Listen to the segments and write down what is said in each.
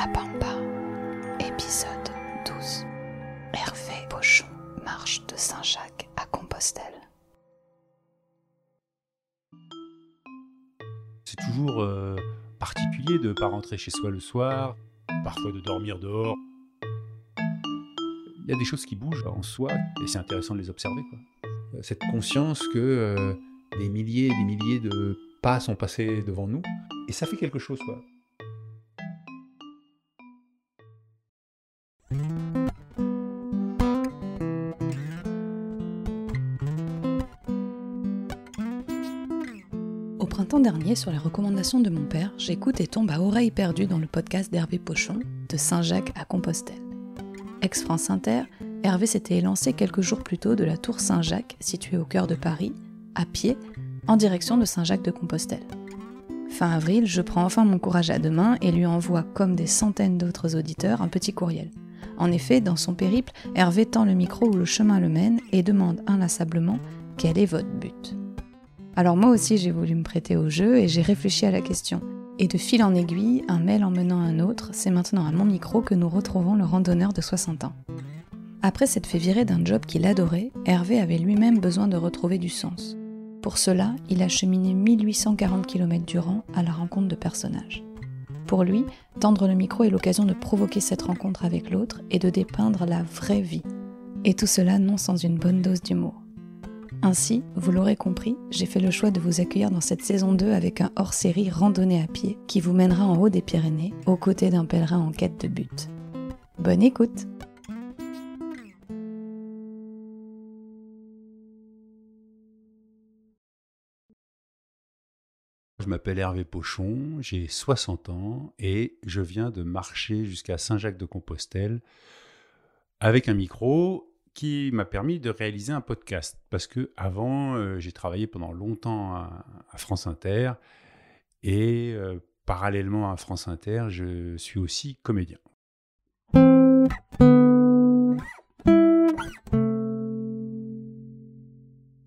La Pampa, épisode 12. Hervé Pochon marche de Saint-Jacques à Compostelle. C'est toujours euh, particulier de ne pas rentrer chez soi le soir, parfois de dormir dehors. Il y a des choses qui bougent en soi et c'est intéressant de les observer. Quoi. Euh, Cette conscience que euh, des milliers et des milliers de pas sont passés devant nous et ça fait quelque chose. Quoi. Sur les recommandations de mon père, j'écoute et tombe à oreille perdue dans le podcast d'Hervé Pochon, de Saint-Jacques à Compostelle. Ex-France Inter, Hervé s'était élancé quelques jours plus tôt de la tour Saint-Jacques, située au cœur de Paris, à pied, en direction de Saint-Jacques de Compostelle. Fin avril, je prends enfin mon courage à deux mains et lui envoie, comme des centaines d'autres auditeurs, un petit courriel. En effet, dans son périple, Hervé tend le micro où le chemin le mène et demande inlassablement quel est votre but? Alors moi aussi j'ai voulu me prêter au jeu et j'ai réfléchi à la question. Et de fil en aiguille, un mail en menant un autre, c'est maintenant à mon micro que nous retrouvons le randonneur de 60 ans. Après s'être fait virer d'un job qu'il adorait, Hervé avait lui-même besoin de retrouver du sens. Pour cela, il a cheminé 1840 km durant à la rencontre de personnages. Pour lui, tendre le micro est l'occasion de provoquer cette rencontre avec l'autre et de dépeindre la vraie vie. Et tout cela non sans une bonne dose d'humour. Ainsi, vous l'aurez compris, j'ai fait le choix de vous accueillir dans cette saison 2 avec un hors-série randonnée à pied qui vous mènera en haut des Pyrénées, aux côtés d'un pèlerin en quête de but. Bonne écoute Je m'appelle Hervé Pochon, j'ai 60 ans et je viens de marcher jusqu'à Saint-Jacques-de-Compostelle avec un micro qui m'a permis de réaliser un podcast. Parce que avant, euh, j'ai travaillé pendant longtemps à, France Inter et euh, parallèlement à France Inter, je suis aussi comédien.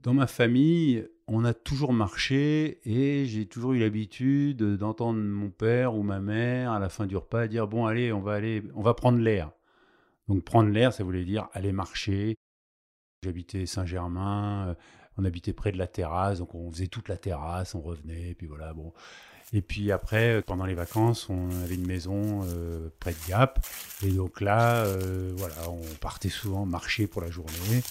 Dans ma famille, on a toujours marché et j'ai toujours eu l'habitude d'entendre mon père ou ma mère à la fin du repas dire bon allez on va aller on va prendre l'air. Donc prendre l'air ça voulait dire aller marcher. J'habitais Saint-Germain, euh, on habitait près de la terrasse donc on faisait toute la terrasse, on revenait et puis voilà bon. Et puis après pendant les vacances on avait une maison euh, près de Gap et donc là euh, voilà on partait souvent marcher pour la journée.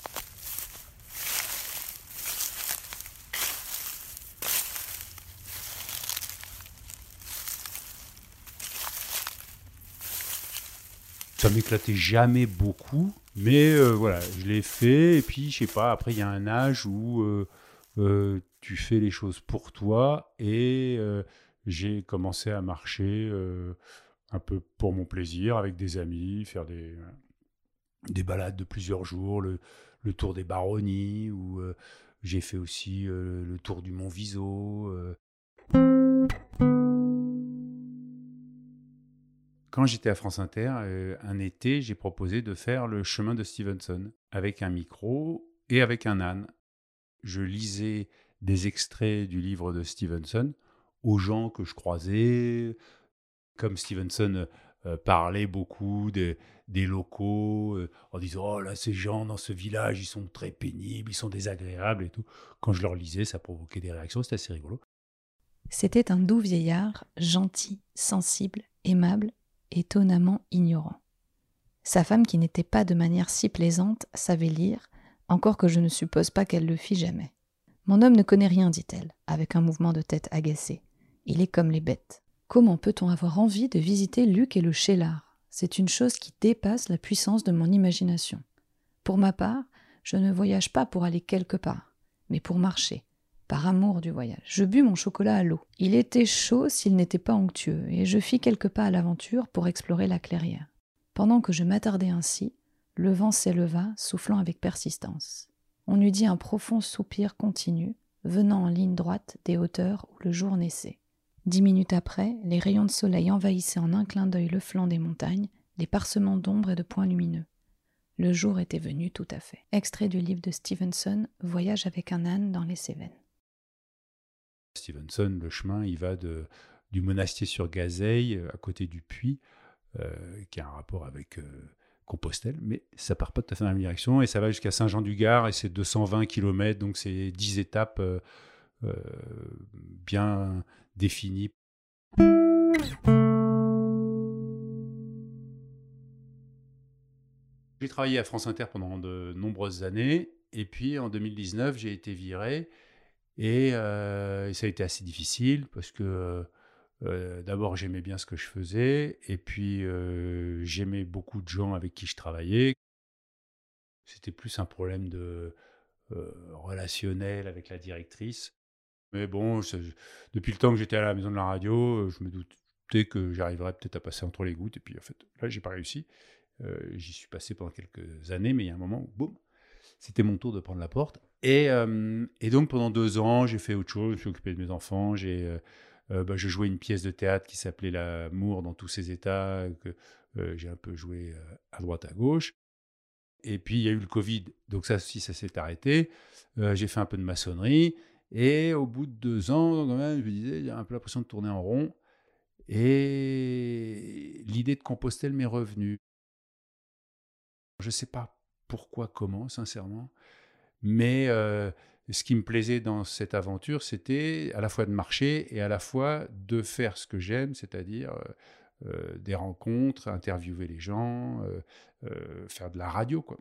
Ça m'éclatait jamais beaucoup, mais euh, voilà, je l'ai fait. Et puis, je sais pas, après, il y a un âge où euh, euh, tu fais les choses pour toi. Et j'ai commencé à marcher un peu pour mon plaisir, avec des amis, faire des, des balades de plusieurs jours, le, le tour des baronnies, ou j'ai fait aussi le tour du Mont Viso. Quand j'étais à France Inter, euh, un été, j'ai proposé de faire le chemin de Stevenson avec un micro et avec un âne. Je lisais des extraits du livre de Stevenson aux gens que je croisais. Comme Stevenson euh, parlait beaucoup des, locaux, euh, en disant Oh là, ces gens dans ce village, ils sont très pénibles, ils sont désagréables et tout. Quand je leur lisais, ça provoquait des réactions, c'était assez rigolo. C'était un doux vieillard, gentil, sensible, aimable, étonnamment ignorant. Sa femme, qui n'était pas de manière si plaisante, savait lire, encore que je ne suppose pas qu'elle le fît jamais. Mon homme ne connaît rien, dit-elle, avec un mouvement de tête agacé. Il est comme les bêtes. Comment peut-on avoir envie de visiter Luc et le Chélard C'est une chose qui dépasse la puissance de mon imagination. Pour ma part, je ne voyage pas pour aller quelque part, mais pour marcher, par amour du voyage. Je bus mon chocolat à l'eau. Il était chaud s'il n'était pas onctueux, et je fis quelques pas à l'aventure pour explorer la clairière. Pendant que je m'attardais ainsi, le vent s'éleva, soufflant avec persistance. On eût dit un profond soupir continu, venant en ligne droite des hauteurs où le jour naissait. Dix minutes après, les rayons de soleil envahissaient en un clin d'œil le flanc des montagnes, les parsements d'ombre et de points lumineux. Le jour était venu tout à fait. Extrait du livre de Stevenson, Voyage avec un âne dans les Cévennes. Stevenson, le chemin, il va du monastier sur Gazeille, à côté du puits, qui a un rapport avec Compostelle, mais ça part pas tout à fait dans la même direction et ça va jusqu'à Saint-Jean-du-Gard et c'est 220 km, donc c'est 10 étapes bien définies. J'ai travaillé à France Inter pendant de nombreuses années et puis en 2019, j'ai été viré et, ça a été assez difficile parce que d'abord, j'aimais bien ce que je faisais et puis j'aimais beaucoup de gens avec qui je travaillais. C'était plus un problème de relationnel avec la directrice. Mais bon, depuis le temps que j'étais à la maison de la radio, je me doutais que j'arriverais peut-être à passer entre les gouttes. Et puis en fait, là, j'ai pas réussi. J'y suis passé pendant quelques années, mais il y a un moment où, boum, c'était mon tour de prendre la porte. Et, euh, et donc pendant deux ans, j'ai fait autre chose, je suis occupé de mes enfants, j'ai, euh, bah, je jouais une pièce de théâtre qui s'appelait L'amour dans tous ses états, que j'ai un peu joué à droite à gauche. Et puis il y a eu le Covid, donc ça aussi, ça s'est arrêté. j'ai fait un peu de maçonnerie. Et au bout de deux ans, quand même, je me disais, j'ai un peu l'impression de tourner en rond. Et l'idée de Compostelle m'est revenue. Je ne sais pas pourquoi, comment, sincèrement. Mais euh, ce qui me plaisait dans cette aventure, c'était à la fois de marcher et à la fois de faire ce que j'aime, c'est-à-dire euh, euh, des rencontres, interviewer les gens, faire de la radio, quoi.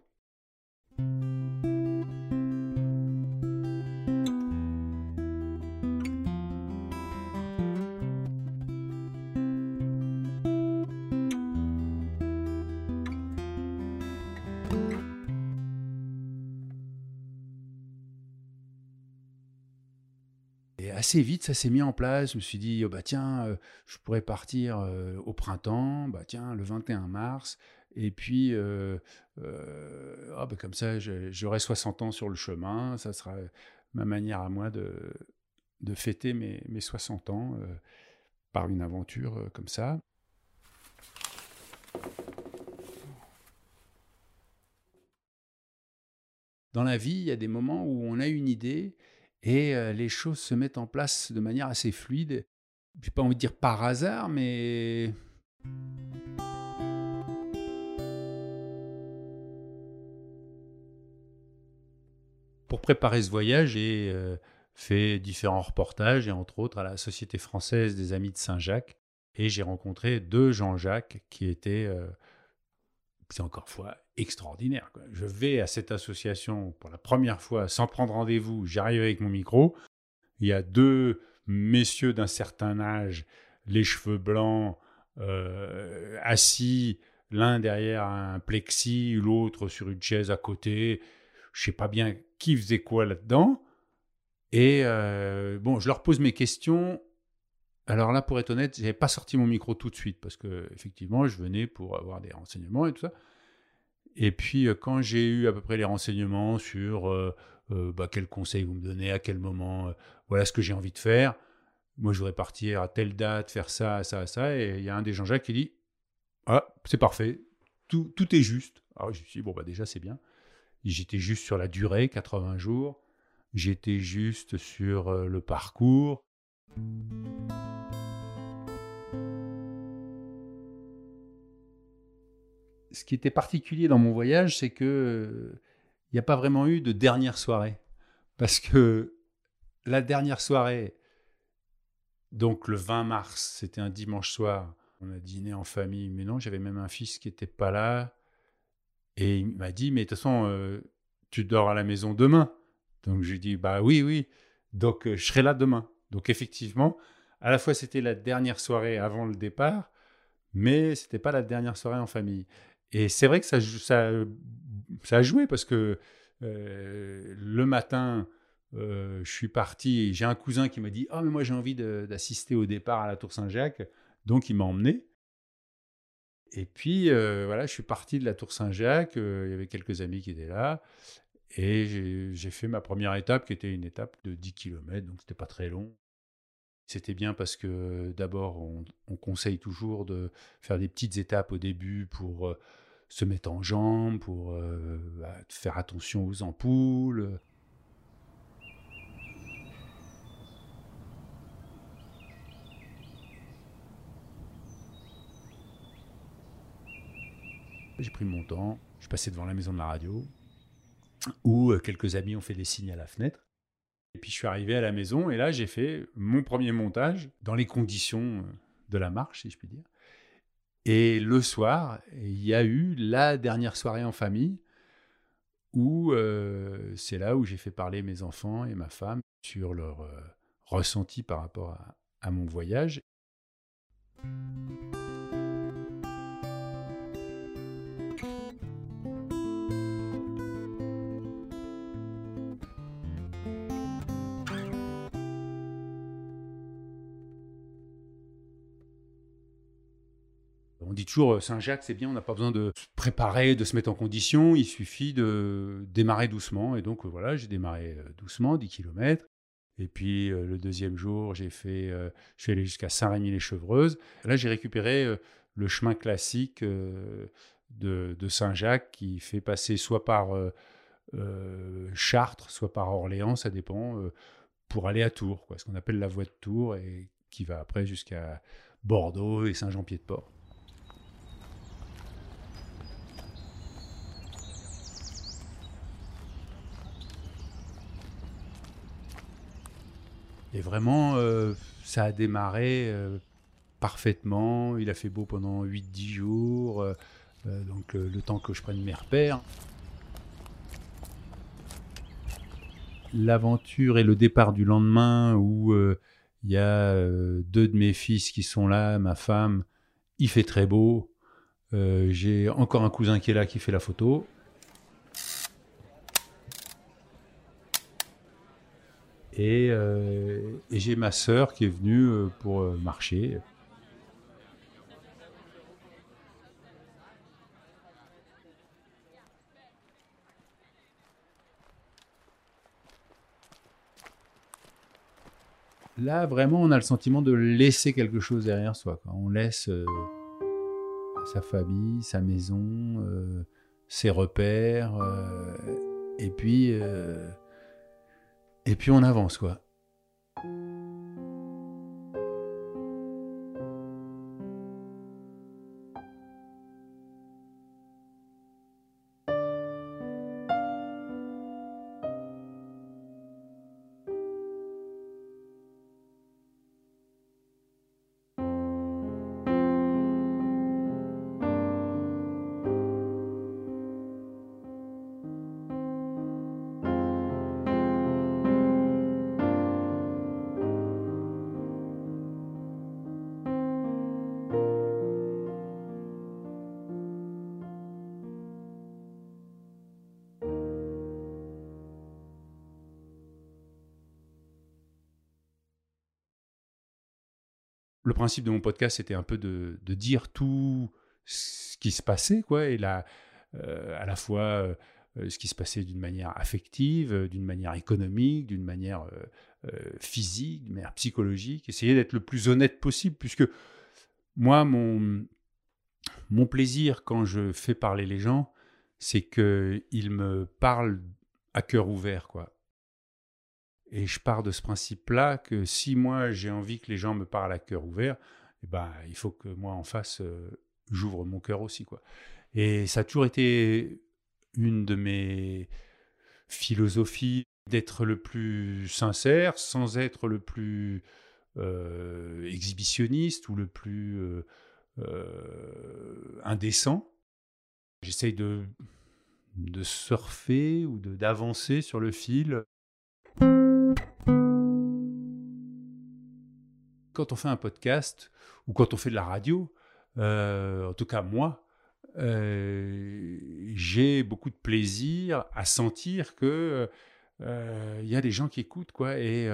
Assez vite, ça s'est mis en place. Je me suis dit, oh, bah tiens, euh, je pourrais partir euh, au printemps, bah tiens, le 21 mars. Et puis, euh, ah, bah, comme ça, j'aurai 60 ans sur le chemin. Ça sera ma manière à moi de, de fêter mes, mes 60 ans par une aventure comme ça. Dans la vie, il y a des moments où on a une idée et les choses se mettent en place de manière assez fluide. Je n'ai pas envie de dire par hasard, mais... Pour préparer ce voyage, j'ai fait différents reportages, et entre autres à la Société française des Amis de Saint-Jacques. Et j'ai rencontré deux Jean-Jacques qui étaient c'est encore fois extraordinaire. Je vais à cette association pour la première fois sans prendre rendez-vous, j'arrive avec mon micro, il y a deux messieurs d'un certain âge, les cheveux blancs, euh, assis, l'un derrière un plexi, l'autre sur une chaise à côté. Je sais pas bien qui faisait quoi là-dedans. Et euh, bon, je leur pose mes questions. Alors là, pour être honnête, je n'avais pas sorti mon micro tout de suite parce que effectivement, je venais pour avoir des renseignements et tout ça. Et puis, euh, quand j'ai eu à peu près les renseignements sur euh, euh, bah, vous me donnez, à quel moment, voilà ce que j'ai envie de faire, moi je voudrais partir à telle date, faire ça, ça, ça, et il y a un des Jean-Jacques qui dit Ah, c'est parfait, tout, tout est juste. Alors je me suis dit Bon, bah déjà c'est bien. J'étais juste sur la durée, 80 jours. J'étais juste sur le parcours. Ce qui était particulier dans mon voyage, c'est que il n'y a pas vraiment eu de dernière soirée. Parce que la dernière soirée, donc le 20 mars, c'était un dimanche soir, on a dîné en famille, mais non, j'avais même un fils qui n'était pas là. Et il m'a dit, mais de toute façon, euh, tu dors à la maison demain. Donc je lui dis, bah oui, oui, donc euh, je serai là demain. Donc effectivement, à la fois c'était la dernière soirée avant le départ, mais c'était pas la dernière soirée en famille. Et c'est vrai que ça, ça, ça, a joué parce que euh, le matin, euh, je suis parti j'ai un cousin qui m'a dit Ah, mais moi j'ai envie d'assister au départ à la Tour Saint-Jacques. Donc il m'a emmené. Et puis euh, voilà, je suis parti de la Tour Saint-Jacques. il y avait quelques amis qui étaient là. Et j'ai fait ma première étape qui était une étape de 10 km, donc c'était pas très long. C'était bien parce que d'abord, on, conseille toujours de faire des petites étapes au début pour se mettre en jambe, pour euh, bah, faire attention aux ampoules. j'ai pris mon temps, je passais devant la maison de la radio, où quelques amis ont fait des signes à la fenêtre. Et puis je suis arrivé à la maison et là j'ai fait mon premier montage dans les conditions de la marche, si je puis dire. Et le soir, il y a eu la dernière soirée en famille où euh, c'est là où j'ai fait parler mes enfants et ma femme sur leur euh, ressenti par rapport à mon voyage. Toujours euh, Saint-Jacques, c'est bien, on n'a pas besoin de se préparer, de se mettre en condition, il suffit de démarrer doucement. Et donc euh, voilà, j'ai démarré euh, doucement, 10 km. Et puis le deuxième jour, j'ai fait, je suis allé jusqu'à Saint-Rémy-les-Chevreuses. Là, j'ai récupéré le chemin classique de, Saint-Jacques qui fait passer soit par Chartres, soit par Orléans, ça dépend, pour aller à Tours, quoi, ce qu'on appelle la voie de Tours et qui va après jusqu'à Bordeaux et Saint-Jean-Pied-de-Port. Et vraiment, euh, ça a démarré euh, parfaitement. Il a fait beau pendant 8-10 jours, euh, donc le temps que je prenne mes repères. L'aventure et le départ du lendemain où il y a deux de mes fils qui sont là, ma femme, il fait très beau. J'ai encore un cousin qui est là qui fait la photo. Euh, et, j'ai ma sœur qui est venue euh, pour euh, marcher. Là, vraiment, on a le sentiment de laisser quelque chose derrière soi. On laisse sa famille, sa maison, ses repères, et puis et puis on avance, quoi. Le principe de mon podcast, c'était un peu de, dire tout ce qui se passait, quoi, et là, euh, à la fois euh, ce qui se passait d'une manière affective, euh, d'une manière économique, d'une manière physique, d'une manière psychologique, essayer d'être le plus honnête possible, puisque moi, mon, mon plaisir quand je fais parler les gens, c'est qu'ils me parlent à cœur ouvert, quoi. Et je pars de ce principe-là que si moi j'ai envie que les gens me parlent à cœur ouvert, eh ben, il faut que moi en face, euh, j'ouvre mon cœur aussi. Quoi. Et ça a toujours été une de mes philosophies d'être le plus sincère sans être le plus euh, exhibitionniste ou le plus euh, indécent. J'essaye de, de surfer ou d'avancer sur le fil quand on fait un podcast ou quand on fait de la radio, euh, en tout cas moi, euh, j'ai beaucoup de plaisir à sentir que euh, il y a des gens qui écoutent quoi. Et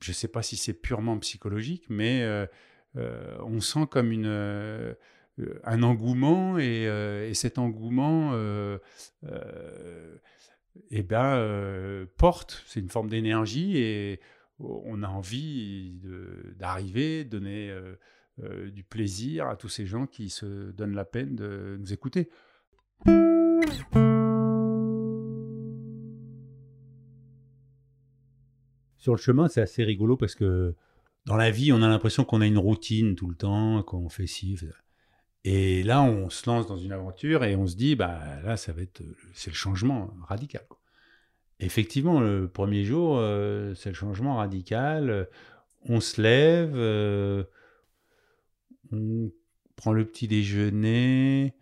je ne sais pas si c'est purement psychologique, mais on sent comme une un engouement et, cet engouement eh ben, porte, c'est une forme d'énergie et on a envie d'arriver, de, donner euh, euh, du plaisir à tous ces gens qui se donnent la peine de nous écouter. Sur le chemin, c'est assez rigolo parce que dans la vie, on a l'impression qu'on a une routine tout le temps, qu'on fait ci. Et là, on se lance dans une aventure et on se dit, bah là, ça va être, c'est le changement radical. Effectivement, le premier jour, euh, c'est le changement radical. On se lève, euh, on prend le petit déjeuner,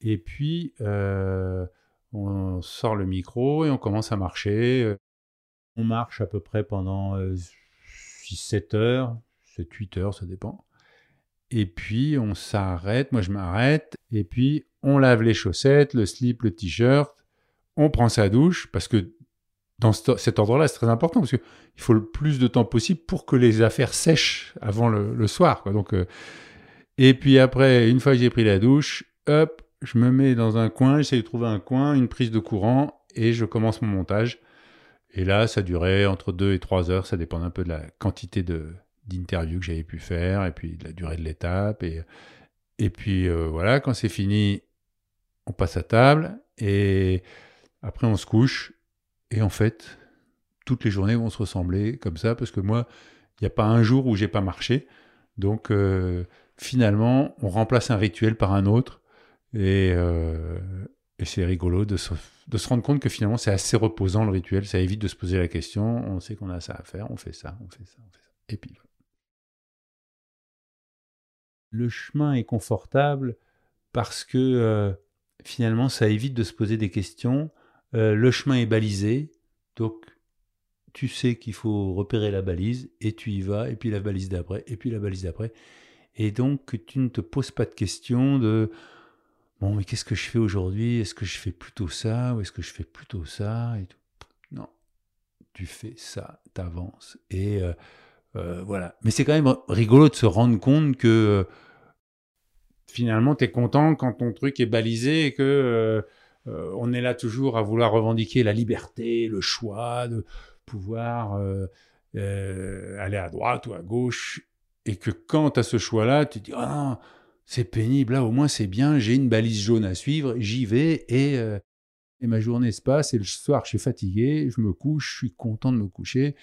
et puis euh, on sort le micro et on commence à marcher. On marche à peu près pendant 6-7 heures, 7-8 heures, ça dépend. Et puis on s'arrête, moi je m'arrête, et puis on lave les chaussettes, le slip, le t-shirt, on prend sa douche, parce que dans cet ordre-là, c'est très important, parce qu'il faut le plus de temps possible pour que les affaires sèchent avant le, soir. Donc, euh, et puis après, une fois que j'ai pris la douche, hop, je me mets dans un coin, j'essaie de trouver un coin, une prise de courant, et je commence mon montage. Et là, ça durait entre 2 et 3 heures, ça dépend un peu de la quantité d'interviews que j'avais pu faire, et puis de la durée de l'étape. Et, et puis euh, voilà, quand c'est fini, on passe à table, et après on se couche. Et en fait, toutes les journées vont se ressembler comme ça, parce que moi, il n'y a pas un jour où j'ai pas marché. Donc euh, finalement, on remplace un rituel par un autre. Et, euh, c'est rigolo de se, de se, rendre compte que finalement, c'est assez reposant le rituel. Ça évite de se poser la question. On sait qu'on a ça à faire, on fait ça, on fait ça, on fait ça. Et puis le chemin est confortable parce que euh, finalement ça évite de se poser des questions. Euh, le chemin est balisé, donc tu sais qu'il faut repérer la balise et tu y vas, et puis la balise d'après, et puis la balise d'après. Et donc tu ne te poses pas de questions de bon, mais qu'est-ce que je fais aujourd'hui? Est-ce que je fais plutôt ça ou est-ce que je fais plutôt ça? Et tout. Non, tu fais ça, t'avances et euh, voilà. Mais c'est quand même rigolo de se rendre compte que finalement, tu es content quand ton truc est balisé et que euh, euh, on est là toujours à vouloir revendiquer la liberté, le choix de pouvoir euh, aller à droite ou à gauche. Et que quand tu as ce choix-là, tu te dis Ah, c'est pénible, là au moins c'est bien, j'ai une balise jaune à suivre, j'y vais et, et ma journée se passe. Et le soir, je suis fatigué, je me couche, je suis content de me coucher.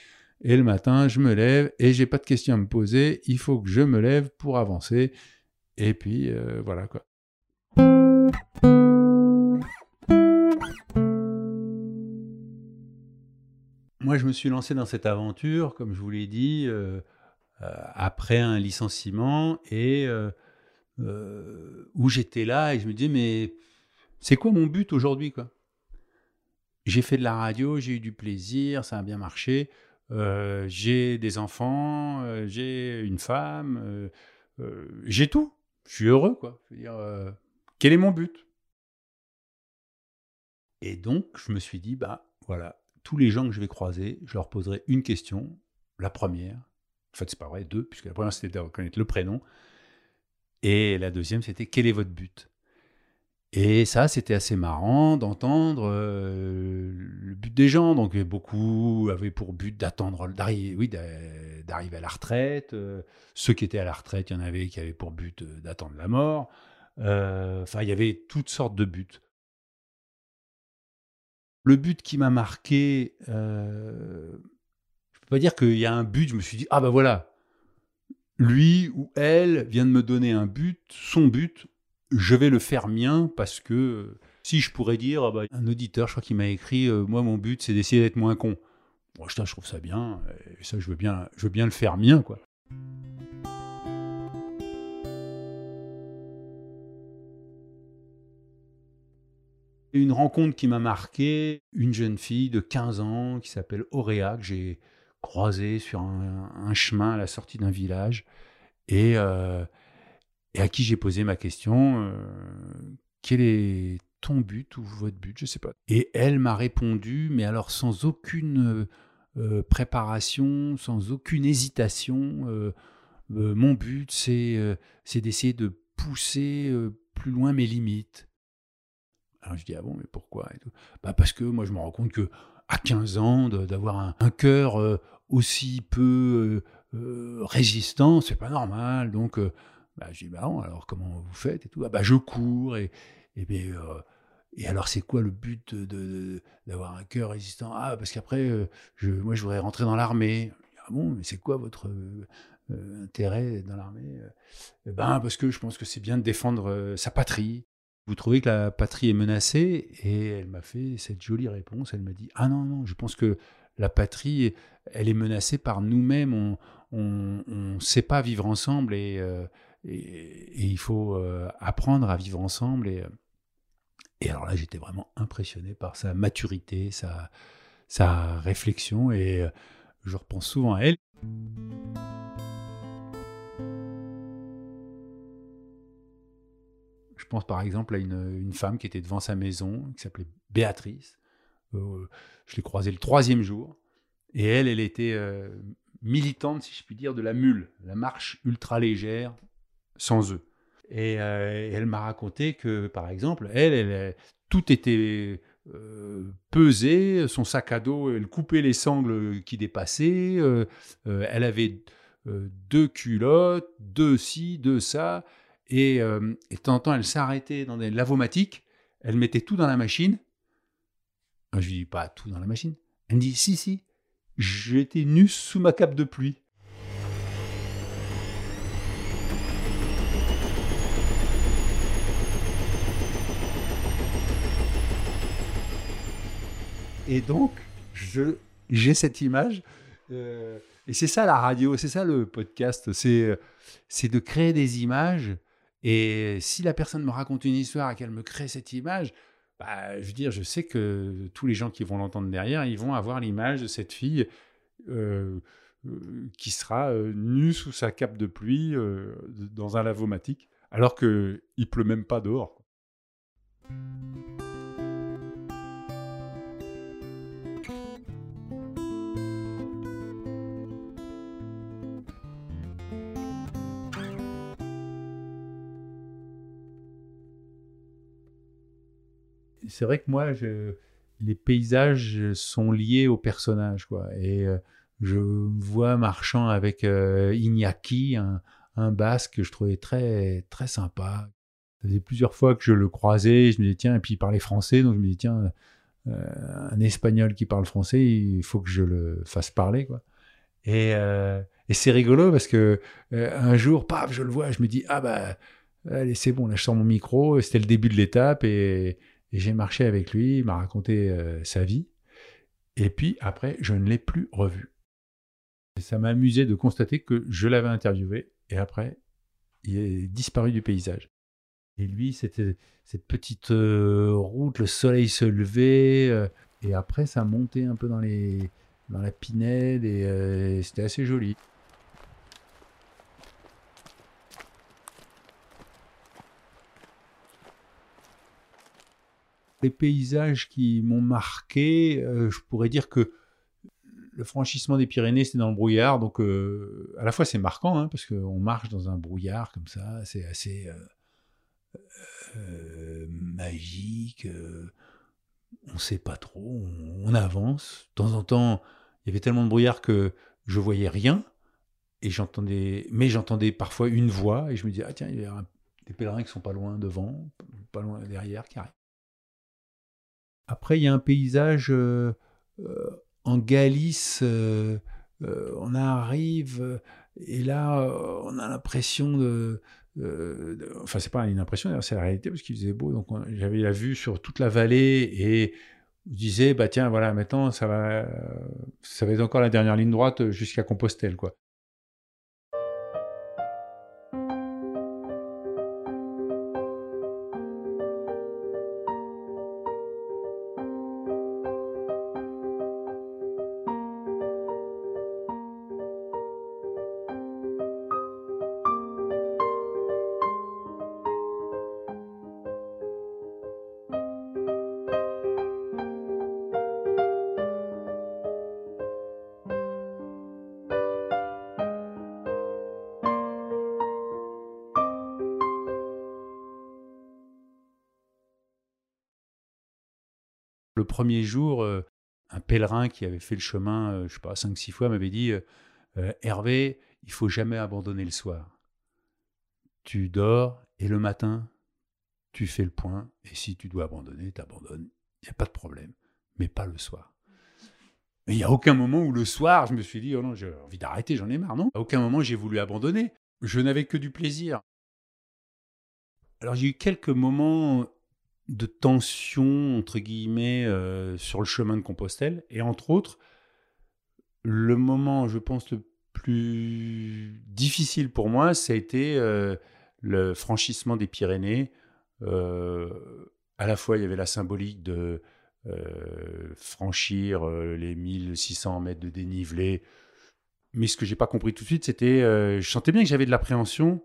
Et le matin, je me lève et j'ai pas de questions à me poser. Il faut que je me lève pour avancer. Et puis, euh, voilà quoi. Moi, je me suis lancé dans cette aventure, comme je vous l'ai dit, euh, euh, après un licenciement et où j'étais là et je me disais, mais c'est quoi mon but aujourd'hui J'ai fait de la radio, j'ai eu du plaisir, ça a bien marché. j'ai des enfants, j'ai une femme, j'ai tout je suis heureux, quoi. Euh, quel est mon but? Et donc, je me suis dit, bah voilà, tous les gens que je vais croiser, je leur poserai une question. La première, en fait, c'est pas vrai, deux, puisque la première, c'était de reconnaître le prénom. Et la deuxième, c'était quel est votre but? Et ça, c'était assez marrant d'entendre euh, le but des gens. Donc, beaucoup avaient pour but d'attendre, d'arriver, oui, d'arriver à la retraite. Euh, ceux qui étaient à la retraite, il y en avait qui avaient pour but euh, d'attendre la mort. Enfin, il y avait toutes sortes de buts. Le but qui m'a marqué, je ne peux pas dire qu'il y a un but. Je me suis dit, ah ben voilà, lui ou elle vient de me donner un but, son but, je vais le faire mien parce que euh, si je pourrais dire, ah bah, un auditeur, je crois qu'il m'a écrit, euh, moi mon but c'est d'essayer d'être moins con. Moi je, je trouve ça bien, et ça je veux bien, je veux bien le faire mien quoi. Une rencontre qui m'a marqué, une jeune fille de 15 ans qui s'appelle Auréa, que j'ai croisée sur un, chemin à la sortie d'un village. Et euh, à qui j'ai posé ma question euh, quel est ton but ou votre but Je ne sais pas. Et elle m'a répondu, mais alors sans aucune euh, préparation, sans aucune hésitation. Mon but, c'est d'essayer de pousser plus loin mes limites. Alors je dis ah bon mais pourquoi bah parce que moi je me rends compte que à 15 ans d'avoir un, cœur aussi peu résistant c'est pas normal. Donc bah, je dis, bah alors comment vous faites et tout? Ah, bah, Je cours et, et, euh, et alors c'est quoi le but d'avoir un cœur résistant? Ah, parce qu'après, euh, moi je voudrais rentrer dans l'armée. Ah bon, mais c'est quoi votre, intérêt dans l'armée? Eh Ben parce que je pense que c'est bien de défendre sa patrie. Vous trouvez que la patrie est menacée Et elle m'a fait cette jolie réponse. Elle m'a dit Ah non, non, je pense que la patrie, elle est menacée par nous-mêmes. On ne sait pas vivre ensemble et, et, il faut apprendre à vivre ensemble. Et, et alors là, j'étais vraiment impressionné par sa maturité, sa, sa réflexion, et je repense souvent à elle. Pense par exemple à une, femme qui était devant sa maison, qui s'appelait Béatrice. Euh, je l'ai croisée le troisième jour. Et elle, elle était euh, militante, si je puis dire, de la mule, la marche ultra légère, sans œufs. Et, euh, elle m'a raconté que, par exemple, elle, elle tout était pesé, son sac à dos, elle coupait les sangles qui dépassaient, elle avait deux culottes, deux ci, deux ça, et, et de temps en temps, elle s'arrêtait dans des lavomatiques, elle mettait tout dans la machine. Je lui dis pas tout dans la machine. Elle me dit si, si, j'étais nu sous ma cape de pluie. Et donc, j'ai cette image. Euh, et c'est ça la radio, c'est ça le podcast, c'est de créer des images. Et si la personne me raconte une histoire et qu'elle me crée cette image, bah, je veux dire, je sais que tous les gens qui vont l'entendre derrière, ils vont avoir l'image de cette fille euh, euh, qui sera nue sous sa cape de pluie dans un lavomatique, alors qu'il pleut même pas dehors. C'est vrai que moi, les paysages sont liés aux personnages, quoi. Et euh, je vois marchant avec euh, Iñaki, un, basque que je trouvais très, très sympa. Ça faisait plusieurs fois que je le croisais, je me disais, tiens, et puis il parlait français, donc je me disais, tiens, euh, un espagnol qui parle français, il faut que je le fasse parler, quoi. Et, c'est rigolo parce que un jour, paf, je le vois, je me dis, ah bah, allez, c'est bon, là, je sors mon micro, c'était le début de l'étape, et, et j'ai marché avec lui, il m'a raconté euh, sa vie. Et puis après, je ne l'ai plus revu. Et ça m'a amusé de constater que je l'avais interviewé et après, il est disparu du paysage. Et lui, c'était cette petite euh, route, le soleil se levait, euh, et après, ça montait un peu dans, les, dans la pinède, et c'était assez joli. Les paysages qui m'ont marqué, euh, je pourrais dire que le franchissement des Pyrénées, c'était dans le brouillard. Donc, euh, à la fois, c'est marquant, hein, parce qu'on marche dans un brouillard comme ça. C'est assez euh, magique. on ne sait pas trop. On, avance. De temps en temps, il y avait tellement de brouillard que je voyais rien. Et j'entendais, mais j'entendais parfois une voix. Et je me disais, ah tiens, il y a des pèlerins qui sont pas loin devant, pas loin derrière, qui arrivent. Après, il y a un paysage euh, euh, en Galice, euh, on arrive, et là, on a l'impression de, enfin c'est pas une impression, c'est la réalité parce qu'il faisait beau. Donc j'avais la vue sur toute la vallée et je disais bah tiens voilà maintenant ça va, ça va être encore la dernière ligne droite jusqu'à Compostelle quoi. Le premier jour, euh, un pèlerin qui avait fait le chemin, euh, je sais pas, cinq, six fois, m'avait dit euh, Hervé, il faut jamais abandonner le soir. Tu dors et le matin, tu fais le point. Et si tu dois abandonner, tu abandonnes. Il n'y a pas de problème. Mais pas le soir. il n'y a aucun moment où le soir, je me suis dit, oh non, j'ai envie d'arrêter, j'en ai marre, non? À aucun moment, j'ai voulu abandonner. Je n'avais que du plaisir. Alors, j'ai eu quelques moments de tension, entre guillemets, euh, sur le chemin de Compostelle. Et entre autres, le moment, je pense, le plus difficile pour moi, ça a été euh, le franchissement des Pyrénées. Euh, à la fois, il y avait la symbolique de franchir les 1600 mètres de dénivelé. Mais ce que j'ai pas compris tout de suite, c'était, je sentais bien que j'avais de l'appréhension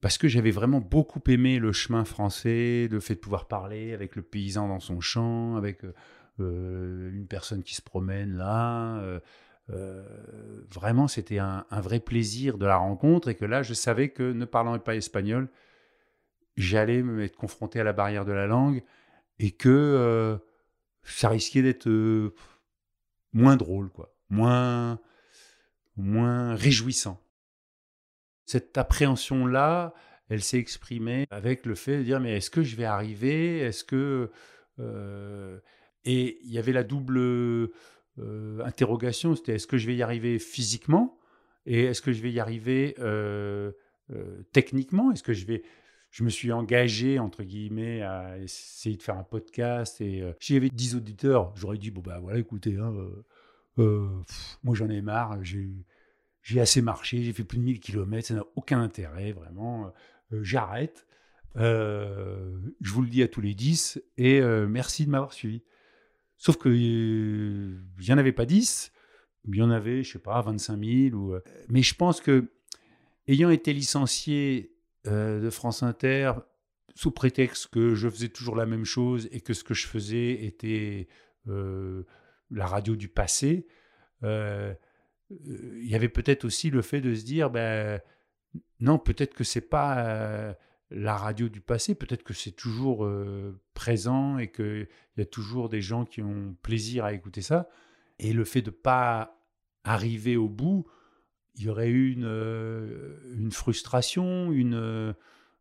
parce que j'avais vraiment beaucoup aimé le chemin français, le fait de pouvoir parler avec le paysan dans son champ, avec une personne qui se promène là. Euh, vraiment, c'était un, vrai plaisir de la rencontre et que là, je savais que ne parlant pas espagnol, j'allais me être confronté à la barrière de la langue et que euh, ça risquait d'être euh, moins drôle, quoi, moins, moins réjouissant. Cette appréhension-là, elle s'est exprimée avec le fait de dire mais est-ce que je vais arriver? Est-ce que et il y avait la double euh, interrogation, c'était est-ce que je vais y arriver physiquement? Et est-ce que je vais y arriver euh, euh, techniquement? Est-ce que je vais je me suis engagé, entre guillemets, à essayer de faire un podcast. Et euh, s'il y avait 10 auditeurs, j'aurais dit, bon, bah voilà, écoutez, hein, moi j'en ai marre, j'ai assez marché, j'ai fait plus de 1000 km, ça n'a aucun intérêt, vraiment, j'arrête. je vous le dis à tous les 10, et merci de m'avoir suivi. Sauf que il n'y en avait pas 10, il y en avait, je sais pas, 25 000. Ou, euh, mais je pense que, ayant été licencié euh, de France Inter, sous prétexte que je faisais toujours la même chose et que ce que je faisais était euh, la radio du passé, il y avait peut-être aussi le fait de se dire, ben, non, peut-être que c'est pas la radio du passé, peut-être que c'est toujours euh, présent et qu'il y a toujours des gens qui ont plaisir à écouter ça. Et le fait de pas arriver au bout, il y aurait eu une, euh, une frustration, une,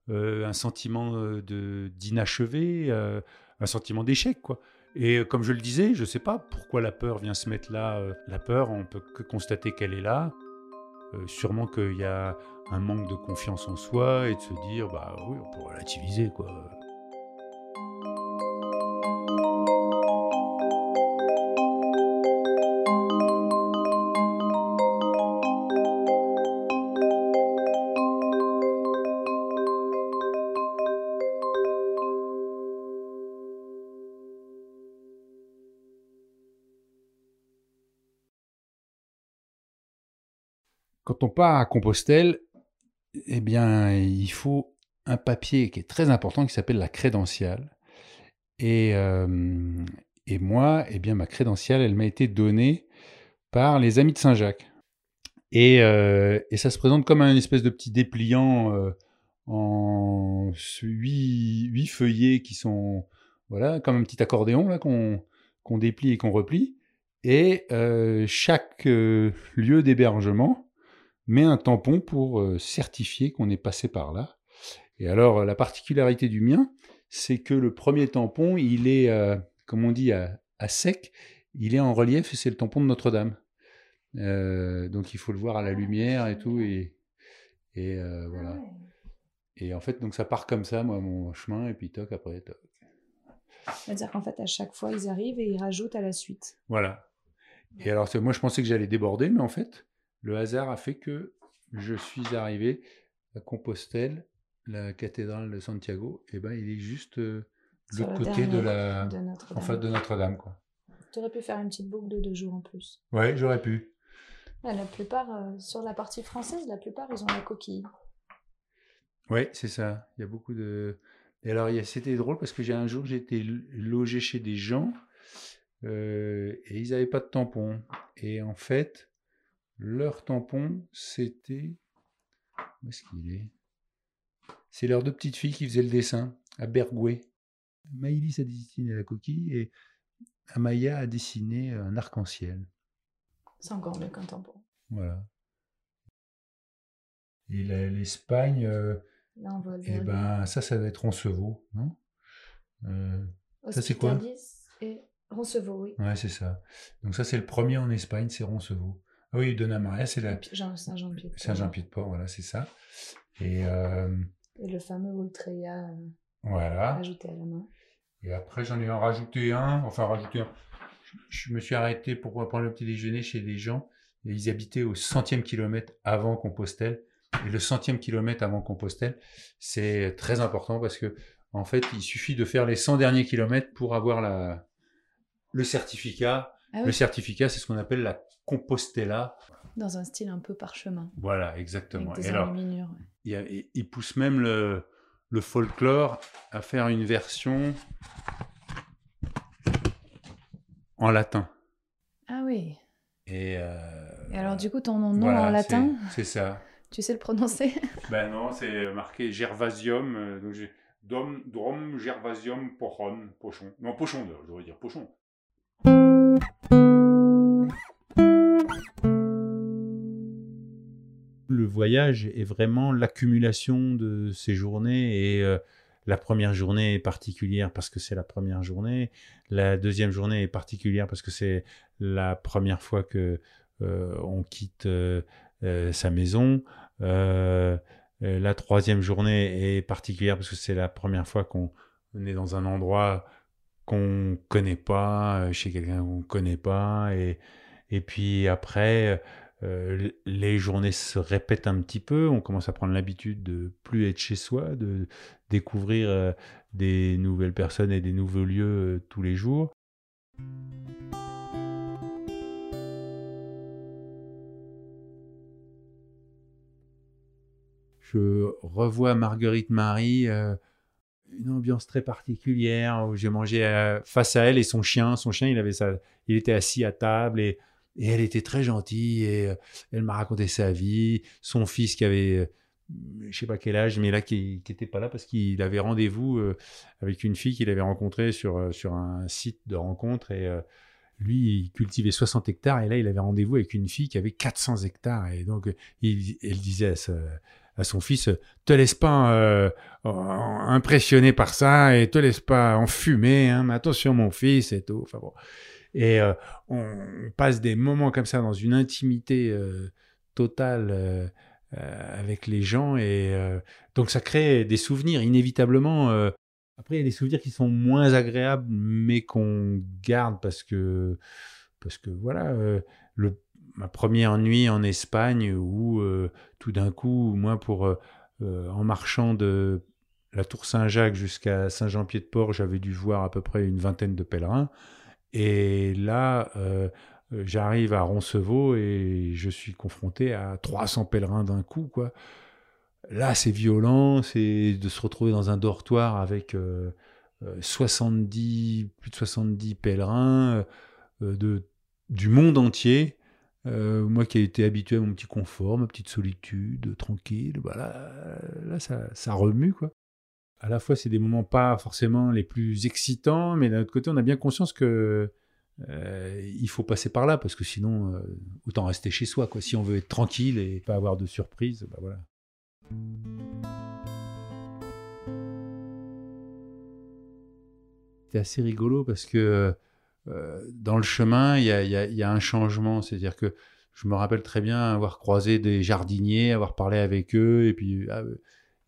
euh, un sentiment d'inachevé, un sentiment d'échec. quoi. Et comme je le disais, je ne sais pas pourquoi la peur vient se mettre là. La peur, on peut que constater qu'elle est là. sûrement qu'il y a un manque de confiance en soi et de se dire bah oui on peut relativiser quoi. Quand on part à Compostelle, eh bien, il faut un papier qui est très important qui s'appelle la crédentiale. Et, euh, et moi, eh bien, ma crédentiale, elle m'a été donnée par les Amis de Saint-Jacques. Et, euh, et, ça se présente comme un espèce de petit dépliant euh, en huit, huit, feuillets qui sont, voilà, comme un petit accordéon là qu'on qu'on déplie et qu'on replie. Et chaque lieu d'hébergement met un tampon pour euh, certifier qu'on est passé par là. Et alors, la particularité du mien, c'est que le premier tampon, il est, euh, comme on dit, à, sec, il est en relief et c'est le tampon de Notre-Dame. Euh, donc il faut le voir à la lumière et tout. Et, et voilà. Et en fait, donc ça part comme ça, moi, mon chemin, et puis toc, après, toc. C'est-à-dire qu'en fait, à chaque fois, ils arrivent et ils rajoutent à la suite. Voilà. Et alors, moi, je pensais que j'allais déborder, mais en fait, le hasard a fait que je suis arrivé à Compostelle, la cathédrale de Santiago, et ben il est juste euh, de l'autre côté de la, de. En de Notre-Dame, quoi. Tu aurais pu faire une petite boucle de deux jours en plus. Ouais, j'aurais pu. la plupart, euh, sur la partie française, la plupart, ils ont la coquille. Ouais, c'est ça. Il y a beaucoup de. Et alors, c'était drôle parce que j'ai un jour, j'étais logé chez des gens euh, et ils n'avaient pas de tampon. Et en fait, leur tampon, c'était. Où est-ce qu'il est, C'est leurs deux petites filles qui faisaient le dessin, à Bergoué. Maïlis a dessiné la coquille et Amaya a dessiné un arc-en-ciel. C'est encore mieux qu'un tampon. Voilà. Et l'Espagne, euh, eh ben, ça, ça va être Roncevaux, non? Euh, Ça, c'est quoi? et Roncevaux, oui. Ouais, c'est ça. Donc ça, c'est le premier en Espagne, c'est Roncevaux. Ah oui, Dona Maria, c'est la... Saint-Jean-Pied-de-Port. Saint-Jean-Pied-de-Port, voilà, c'est ça. Et, euh, Et le fameux Ultreya euh, voilà. ajouté à la main. Et après, j'en ai rajouté un, enfin rajouté un. Je me suis arrêté pour prendre le petit déjeuner chez des gens. Et ils habitaient au centième kilomètre avant Compostelle. Et le centième kilomètre avant Compostelle, c'est très important parce que, en fait, il suffit de faire les 100 derniers kilomètres pour avoir la, le certificat. Ah Le certificat, c'est ce qu'on appelle la Compostela. dans un style un peu parchemin. Voilà, exactement. Avec des Et alors, ouais. il, y a- il- il pousse même le, le folklore à faire une version en latin. Ah oui. Et, euh, Et alors, du coup, ton nom voilà, en latin, C'est ça. tu sais le prononcer? Ben non, c'est marqué Gervasium. euh, donc j'ai Dom, Drom Gervasium Pochon. Pochon. Non, Pochon, je devrais dire Pochon. Voyage est vraiment l'accumulation de ces journées et euh, la première journée est particulière parce que c'est la première journée, la deuxième journée est particulière parce que c'est la première fois que euh, on quitte euh, sa maison, la troisième journée est particulière parce que c'est la première fois qu'on est dans un endroit qu'on connaît pas, chez quelqu'un qu'on connaît pas, et, et puis après, euh, les journées se répètent un petit peu, on commence à prendre l'habitude de plus être chez soi, de découvrir euh, des nouvelles personnes et des nouveaux lieux euh, tous les jours. Je revois Marguerite Marie, une ambiance très particulière où j'ai mangé face à elle et son chien. Son chien, il avait il était assis à table et, et elle était très gentille et euh, elle m'a raconté sa vie. Son fils qui avait, euh, je sais pas quel âge, mais là qui, qui était pas là parce qu'il avait rendez-vous euh, avec une fille qu'il avait rencontrée sur sur un site de rencontre et lui, il cultivait 60 hectares et là, il avait rendez-vous avec une fille qui avait 400 hectares. Et donc, il, elle disait à, son fils, te laisse pas impressionner par ça et te laisse pas enfumer, hein, mais attention mon fils et tout. Enfin bon. Et euh, on passe des moments comme ça dans une intimité euh, totale euh, avec les gens et donc ça crée des souvenirs inévitablement. Après, il y a des souvenirs qui sont moins agréables, mais qu'on garde parce que parce que voilà, le, ma première nuit en Espagne où tout d'un coup, moi, pour en marchant de la Tour Saint-Jacques jusqu'à Saint-Jean-Pied-de-Port, j'avais dû voir à peu près une vingtaine de pèlerins. Et là, euh, euh, j'arrive à Roncevaux et je suis confronté à 300 pèlerins d'un coup, quoi. Là, c'est violent, c'est de se retrouver dans un dortoir avec euh, euh, 70, plus de 70 pèlerins euh, de, du monde entier. Euh, moi qui ai été habitué à mon petit confort, ma petite solitude, tranquille, voilà, là ça, ça remue quoi. À la fois c'est des moments pas forcément les plus excitants, mais d'un autre côté on a bien conscience que euh, il faut passer par là parce que sinon euh, autant rester chez soi quoi. Si on veut être tranquille et pas avoir de surprise, bah voilà. C'était assez rigolo parce que euh, dans le chemin, il y y a- un changement. C'est-à-dire que je me rappelle très bien avoir croisé des jardiniers, avoir parlé avec eux, et puis,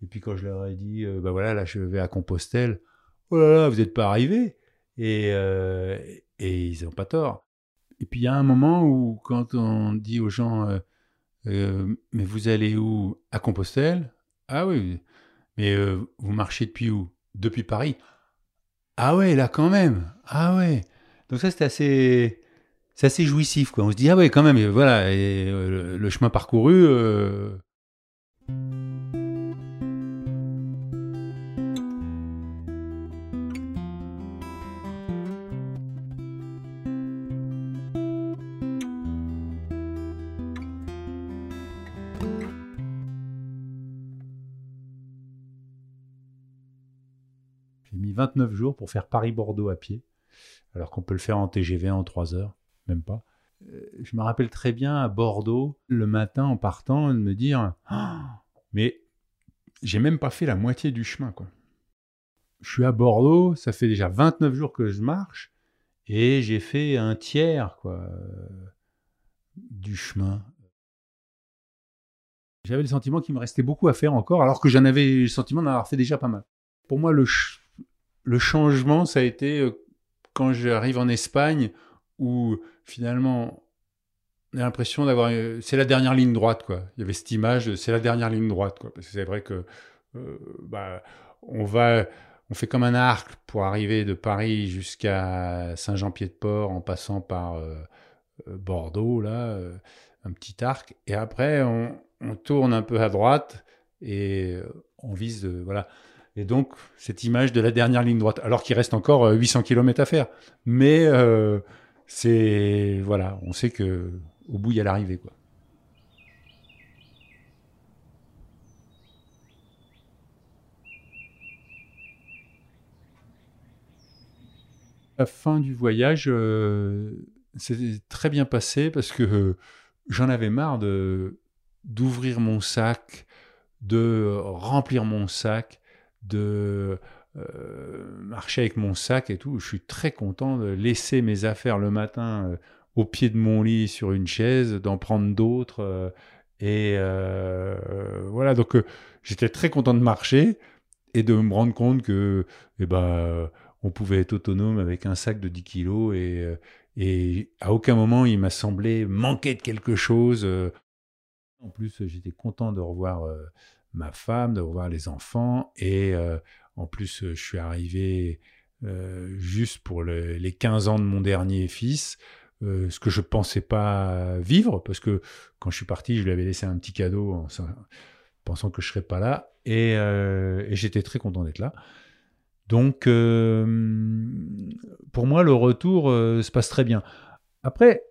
et puis quand je leur ai dit, bah voilà, là je vais à Compostelle, oh là là, vous n'êtes pas arrivés. Et, euh, et ils n'ont pas tort. Et puis il y a un moment où, quand on dit aux gens, euh, mais vous allez où? À Compostelle? Ah oui, mais vous marchez depuis où? Depuis Paris. Ah ouais, là quand même. Ah ouais. Donc ça c'était assez, c'est assez jouissif quoi. On se dit ah ouais quand même. voilà, et, euh, le, chemin parcouru. 29 jours pour faire Paris-Bordeaux à pied, alors qu'on peut le faire en TGV en 3 heures, même pas. Euh, Je me rappelle très bien à Bordeaux, le matin en partant, de me dire Ah, Mais j'ai même pas fait la moitié du chemin, quoi. Je suis à Bordeaux, ça fait déjà 29 jours que je marche, Et j'ai fait un tiers quoi, du chemin. J'avais le sentiment qu'il me restait beaucoup à faire encore, alors que j'en avais le sentiment d'en avoir fait déjà pas mal. Pour moi, le, le changement, ça a été euh, quand j'arrive en Espagne, où finalement, on a l'impression d'avoir. Euh, c'est la dernière ligne droite, quoi. Il y avait cette image, c'est la dernière ligne droite, quoi. Parce que c'est vrai que. Euh, bah, on va. On fait comme un arc pour arriver de Paris jusqu'à Saint-Jean-Pied-de-Port en passant par Bordeaux, là, un petit arc. Et après, on, on tourne un peu à droite et on vise, voilà. Et donc, cette image de la dernière ligne droite, alors qu'il reste encore 800 km à faire. Mais c'est, voilà, on sait que au bout, il y a l'arrivée, quoi. La fin du voyage euh, très bien passé parce que euh, j'en avais marre de d'ouvrir mon sac, de remplir mon sac, de euh, marcher avec mon sac et tout. Je suis très content de laisser mes affaires le matin au pied de mon lit sur une chaise, d'en prendre d'autres. Euh, et euh, voilà, donc euh, j'étais très content de marcher et de me rendre compte que eh ben, on pouvait être autonome avec un sac de 10 kilos et à aucun moment il m'a semblé manquer de quelque chose. En plus, j'étais content de revoir ma femme, de revoir les enfants et en plus, je suis arrivé juste pour les 15 ans de mon dernier fils. Euh, ce que je pensais pas vivre, parce que quand je suis parti, je lui avais laissé un petit cadeau en pensant que je serais pas là, et, euh, j'étais très content d'être là. Donc, euh, pour moi, le retour se passe très bien. Après,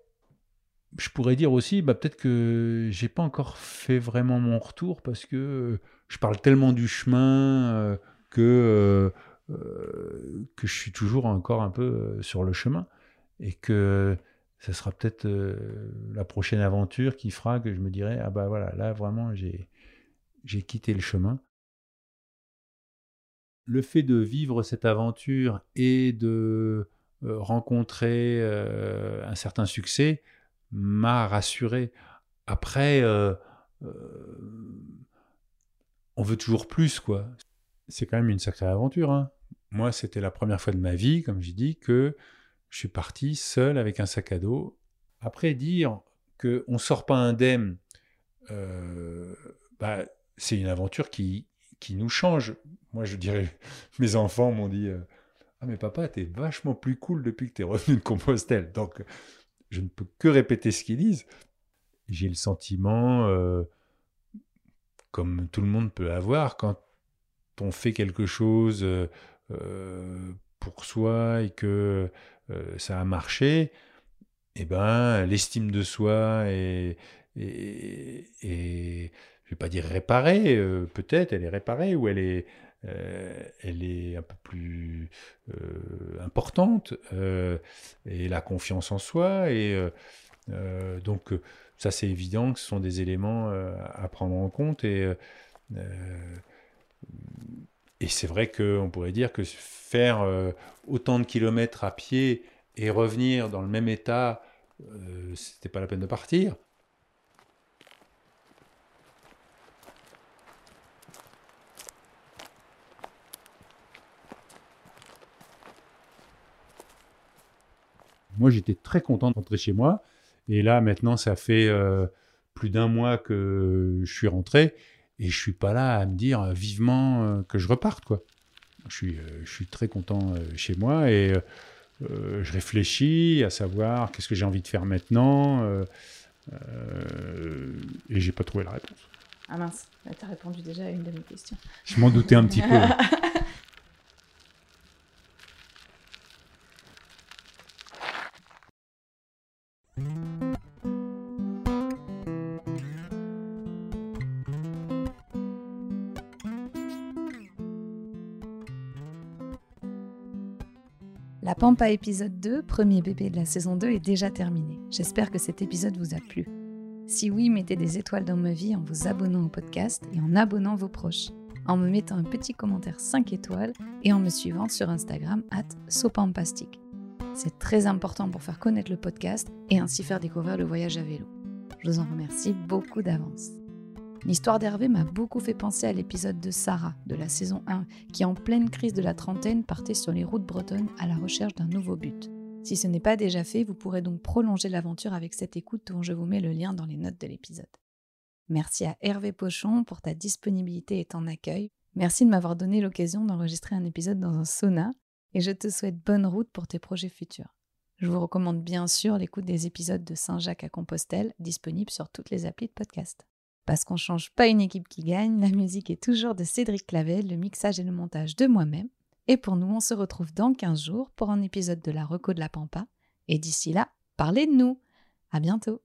je pourrais dire aussi, bah, peut-être que j'ai pas encore fait vraiment mon retour parce que je parle tellement du chemin que que je suis toujours encore un peu sur le chemin et que ce sera peut-être euh, la prochaine aventure qui fera que je me dirai ah bah voilà là vraiment j'ai j'ai quitté le chemin. Le fait de vivre cette aventure et de euh, rencontrer euh, un certain succès m'a rassuré après on veut toujours plus quoi c'est quand même une sacrée aventure hein. moi c'était la première fois de ma vie comme j'ai dit que je suis parti seul avec un sac à dos. Après, dire qu'on ne sort pas indemne, euh, bah, c'est une aventure qui, qui nous change. Moi, je dirais, mes enfants m'ont dit euh, Ah, mais papa, t'es vachement plus cool depuis que t'es revenu de Compostelle. Donc, je ne peux que répéter ce qu'ils disent. J'ai le sentiment, euh, comme tout le monde peut avoir, quand on fait quelque chose pour soi et que euh, ça a marché, eh ben, l'estime de soi est, est, je vais pas dire réparée, euh, peut-être elle est réparée ou elle est, euh, elle est un peu plus importante, et la confiance en soi, et donc ça c'est évident que ce sont des éléments à prendre en compte, et et c'est vrai qu'on pourrait dire que faire euh, autant de kilomètres à pied et revenir dans le même état, euh, c'était pas la peine de partir. Moi, j'étais très content de rentrer chez moi. Et là, maintenant, ça fait euh, plus d'un mois que je suis rentré. Et je suis pas là à me dire euh, vivement euh, que je reparte, quoi. Je suis, euh, je suis très content chez moi et je réfléchis à savoir qu'est-ce que j'ai envie de faire maintenant et j'ai pas trouvé la réponse. Ah mince, tu as répondu déjà à une de mes questions. Je m'en doutais un petit peu. La Pampa épisode 2, premier bébé de la saison 2, est déjà terminé. J'espère que cet épisode vous a plu. Si oui, mettez des étoiles dans ma vie en vous abonnant au podcast et en abonnant vos proches, en me mettant un petit commentaire 5 étoiles et en me suivant sur Instagram at sopampastic. C'est très important pour faire connaître le podcast et ainsi faire découvrir le voyage à vélo. Je vous en remercie beaucoup d'avance. L'histoire d'Hervé m'a beaucoup fait penser à l'épisode de Sarah de la saison 1, qui en pleine crise de la trentaine partait sur les routes bretonnes à la recherche d'un nouveau but. Si ce n'est pas déjà fait, vous pourrez donc prolonger l'aventure avec cette écoute dont je vous mets le lien dans les notes de l'épisode. Merci à Hervé Pochon pour ta disponibilité et ton accueil. Merci de m'avoir donné l'occasion d'enregistrer un épisode dans un sauna et je te souhaite bonne route pour tes projets futurs. Je vous recommande bien sûr l'écoute des épisodes de Saint-Jacques à Compostelle disponibles sur toutes les applis de podcast. Parce qu'on ne change pas une équipe qui gagne, la musique est toujours de Cédric Clavel, le mixage et le montage de moi-même. Et pour nous, on se retrouve dans 15 jours pour un épisode de la Reco de la Pampa. Et d'ici là, parlez de nous. À bientôt.